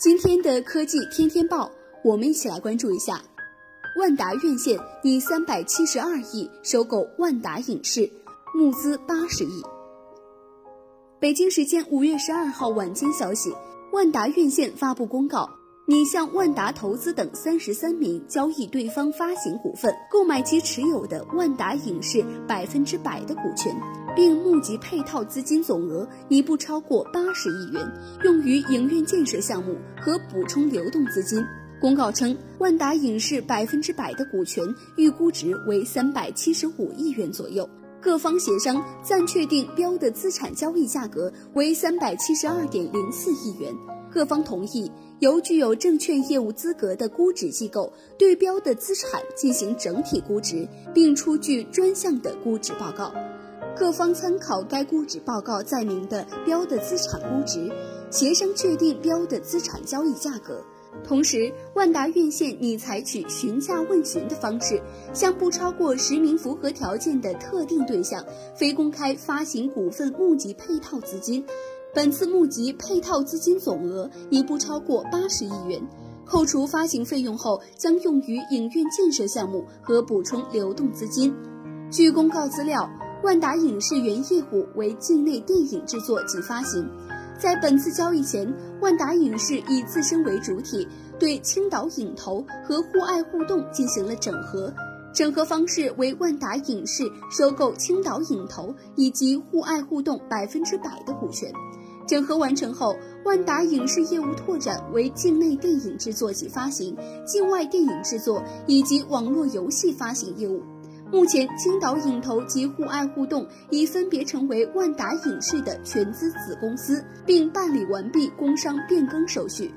今天的科技天天报，我们一起来关注一下：万达院线以三百七十二亿收购万达影视，募资八十亿。北京时间五月十二号晚间消息，万达院线发布公告。拟向万达投资等三十三名交易对方发行股份，购买其持有的万达影视百分之百的股权，并募集配套资金总额拟不超过八十亿元，用于影院建设项目和补充流动资金。公告称，万达影视百分之百的股权预估值为三百七十五亿元左右，各方协商暂确定标的资产交易价格为三百七十二点零四亿元，各方同意。由具有证券业务资格的估值机构对标的资产进行整体估值，并出具专项的估值报告。各方参考该估值报告载明的标的资产估值，协商确定标的资产交易价格。同时，万达院线拟采取询价问询的方式，向不超过十名符合条件的特定对象非公开发行股份募集配套资金。本次募集配套资金总额拟不超过八十亿元，扣除发行费用后将用于影院建设项目和补充流动资金。据公告资料，万达影视原业务为境内电影制作及发行。在本次交易前，万达影视以自身为主体，对青岛影投和互爱互动进行了整合，整合方式为万达影视收购青岛影投以及互爱互动百分之百的股权。整合完成后，万达影视业务拓展为境内电影制作及发行、境外电影制作以及网络游戏发行业务。目前，青岛影投及互爱互动已分别成为万达影视的全资子公司，并办理完毕工商变更手续。